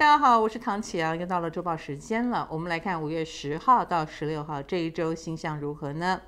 大家好，我是唐启阳，又到了周报时间了。我们来看五月十号到十六号这一周星象如何呢？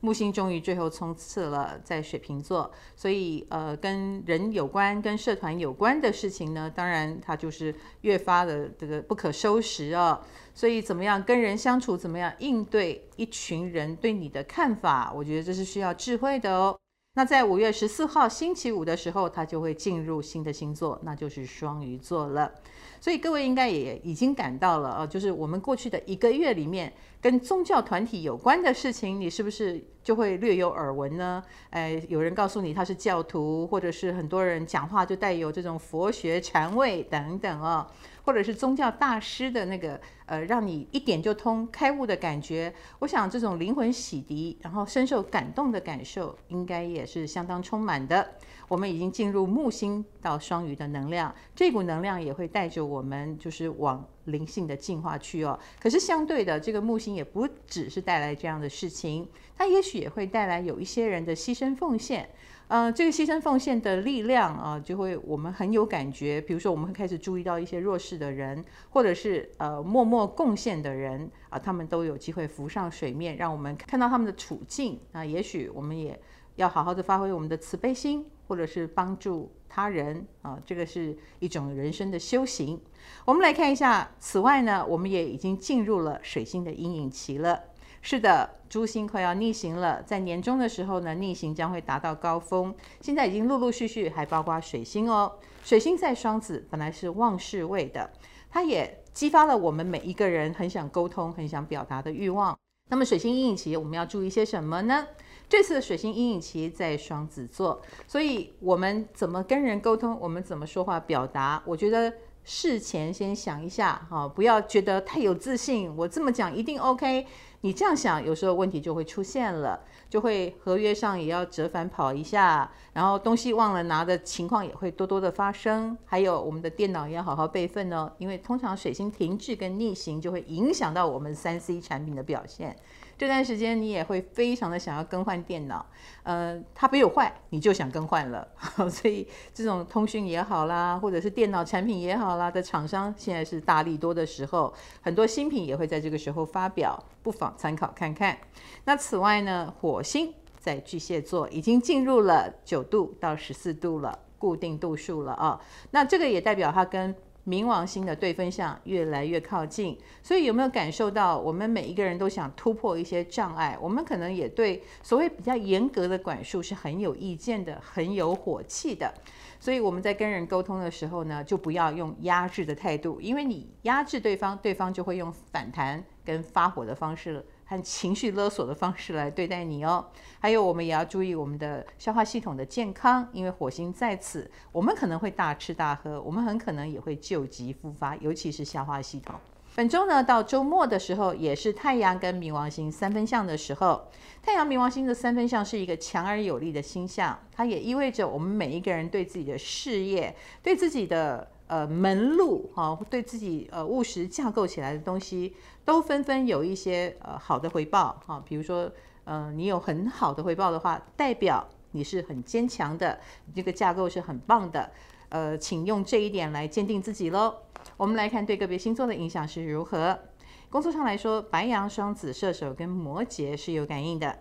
木星终于最后冲刺了，在水瓶座，所以呃，跟人有关、跟社团有关的事情呢，当然它就是越发的这个不可收拾哦。所以怎么样跟人相处，怎么样应对一群人对你的看法，我觉得这是需要智慧的哦。那在五月十四号星期五的时候，他就会进入新的星座，那就是双鱼座了。所以各位应该也已经感到了啊，就是我们过去的一个月里面，跟宗教团体有关的事情，你是不是就会略有耳闻呢？哎，有人告诉你他是教徒，或者是很多人讲话就带有这种佛学禅味等等哦。或者是宗教大师的那个呃，让你一点就通开悟的感觉，我想这种灵魂洗涤，然后深受感动的感受，应该也是相当充满的。我们已经进入木星到双鱼的能量，这股能量也会带着我们就是往灵性的进化区哦。可是相对的，这个木星也不只是带来这样的事情，它也许也会带来有一些人的牺牲奉献。嗯、这个牺牲奉献的力量啊，就会我们很有感觉。比如说，我们会开始注意到一些弱势的人，或者是呃默默贡献的人啊，他们都有机会浮上水面，让我们看到他们的处境。那也许我们也要好好的发挥我们的慈悲心，或者是帮助他人啊，这个是一种人生的修行。我们来看一下，此外呢，我们也已经进入了水星的阴影期了。是的，朱星快要逆行了，在年终的时候呢，逆行将会达到高峰。现在已经陆陆续续，还包括水星哦。水星在双子，本来是旺势位的，它也激发了我们每一个人很想沟通、很想表达的欲望。那么水星阴影期，我们要注意些什么呢？这次的水星阴影期在双子座，所以我们怎么跟人沟通，我们怎么说话表达，我觉得事前先想一下哈，不要觉得太有自信，我这么讲一定 OK。你这样想，有时候问题就会出现了，就会合约上也要折返跑一下，然后东西忘了拿的情况也会多多的发生。还有我们的电脑也要好好备份哦，因为通常水星停滞跟逆行就会影响到我们三 C 产品的表现。这段时间你也会非常的想要更换电脑，呃，它没有坏，你就想更换了。所以这种通讯也好啦，或者是电脑产品也好啦的厂商，现在是大力多的时候，很多新品也会在这个时候发表，不妨参考看看。那此外呢，火星在巨蟹座已经进入了九度到十四度了，固定度数了啊。那这个也代表它跟冥王星的对分相越来越靠近，所以有没有感受到我们每一个人都想突破一些障碍？我们可能也对所谓比较严格的管束是很有意见的，很有火气的。所以我们在跟人沟通的时候呢，就不要用压制的态度，因为你压制对方，对方就会用反弹跟发火的方式。和情绪勒索的方式来对待你哦，还有我们也要注意我们的消化系统的健康，因为火星在此，我们可能会大吃大喝，我们很可能也会旧疾复发，尤其是消化系统。本周呢，到周末的时候，也是太阳跟冥王星三分相的时候，太阳冥王星的三分相是一个强而有力的星象，它也意味着我们每一个人对自己的事业，对自己的。呃，门路哈，对自己呃务实架构起来的东西，都纷纷有一些呃好的回报哈。比如说，呃，你有很好的回报的话，代表你是很坚强的，这个架构是很棒的。呃，请用这一点来坚定自己喽。我们来看对个别星座的影响是如何。工作上来说，白羊、双子、射手跟摩羯是有感应的。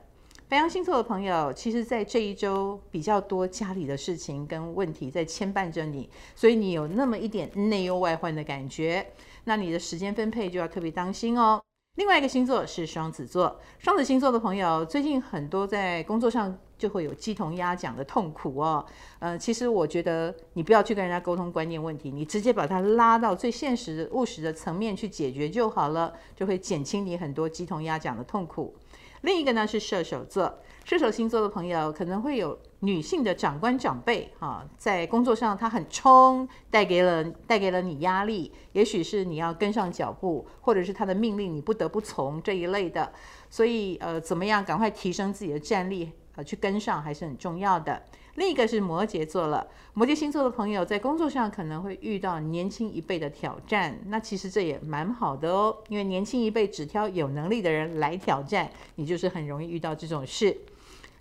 白羊星座的朋友，其实，在这一周比较多家里的事情跟问题在牵绊着你，所以你有那么一点内忧外患的感觉。那你的时间分配就要特别当心哦。另外一个星座是双子座，双子星座的朋友，最近很多在工作上就会有鸡同鸭讲的痛苦哦。呃，其实我觉得你不要去跟人家沟通观念问题，你直接把它拉到最现实的务实的层面去解决就好了，就会减轻你很多鸡同鸭讲的痛苦。另一个呢是射手座，射手星座的朋友可能会有女性的长官长辈哈，在工作上他很冲，带给了带给了你压力，也许是你要跟上脚步，或者是他的命令你不得不从这一类的，所以呃怎么样赶快提升自己的战力，呃去跟上还是很重要的。另一个是摩羯座了，摩羯星座的朋友在工作上可能会遇到年轻一辈的挑战，那其实这也蛮好的哦，因为年轻一辈只挑有能力的人来挑战，你就是很容易遇到这种事，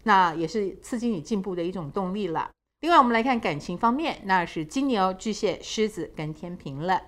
那也是刺激你进步的一种动力了。另外，我们来看感情方面，那是金牛、巨蟹、狮子跟天秤了。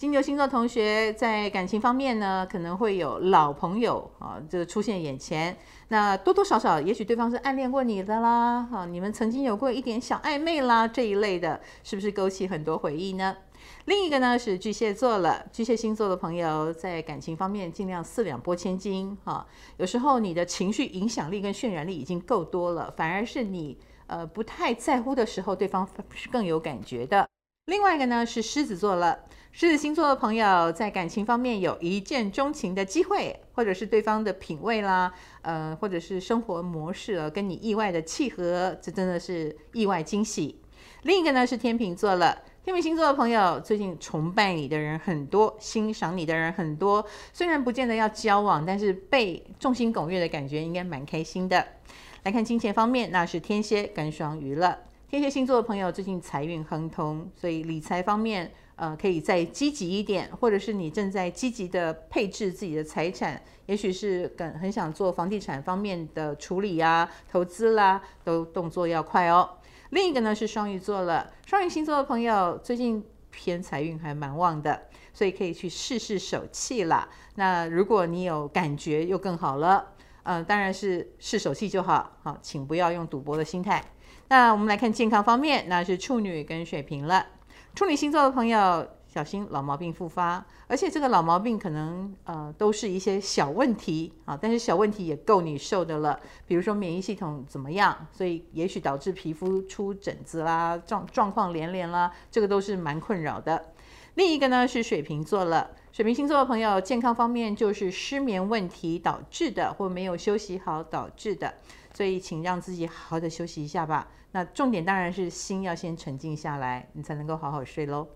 金牛星座同学在感情方面呢，可能会有老朋友啊，这个出现眼前。那多多少少，也许对方是暗恋过你的啦，哈，你们曾经有过一点小暧昧啦，这一类的，是不是勾起很多回忆呢？另一个呢是巨蟹座了，巨蟹星座的朋友在感情方面尽量四两拨千斤哈。有时候你的情绪影响力跟渲染力已经够多了，反而是你呃不太在乎的时候，对方是更有感觉的。另外一个呢是狮子座了。狮子星座的朋友在感情方面有一见钟情的机会，或者是对方的品味啦，呃，或者是生活模式啊，跟你意外的契合，这真的是意外惊喜。另一个呢是天秤座了，天秤星座的朋友最近崇拜你的人很多，欣赏你的人很多，虽然不见得要交往，但是被众星拱月的感觉应该蛮开心的。来看金钱方面，那是天蝎跟双鱼了。天蝎星座的朋友最近财运亨通，所以理财方面。呃，可以再积极一点，或者是你正在积极的配置自己的财产，也许是很很想做房地产方面的处理啊、投资啦，都动作要快哦。另一个呢是双鱼座了，双鱼星座的朋友最近偏财运还蛮旺的，所以可以去试试手气啦。那如果你有感觉，又更好了。呃，当然是试手气就好，好，请不要用赌博的心态。那我们来看健康方面，那是处女跟水瓶了。处女星座的朋友，小心老毛病复发，而且这个老毛病可能呃都是一些小问题啊，但是小问题也够你受的了。比如说免疫系统怎么样，所以也许导致皮肤出疹子啦，状状况连连啦，这个都是蛮困扰的。另一个呢是水瓶座了，水瓶星座的朋友健康方面就是失眠问题导致的，或没有休息好导致的，所以请让自己好好的休息一下吧。那重点当然是心要先沉静下来，你才能够好好睡喽。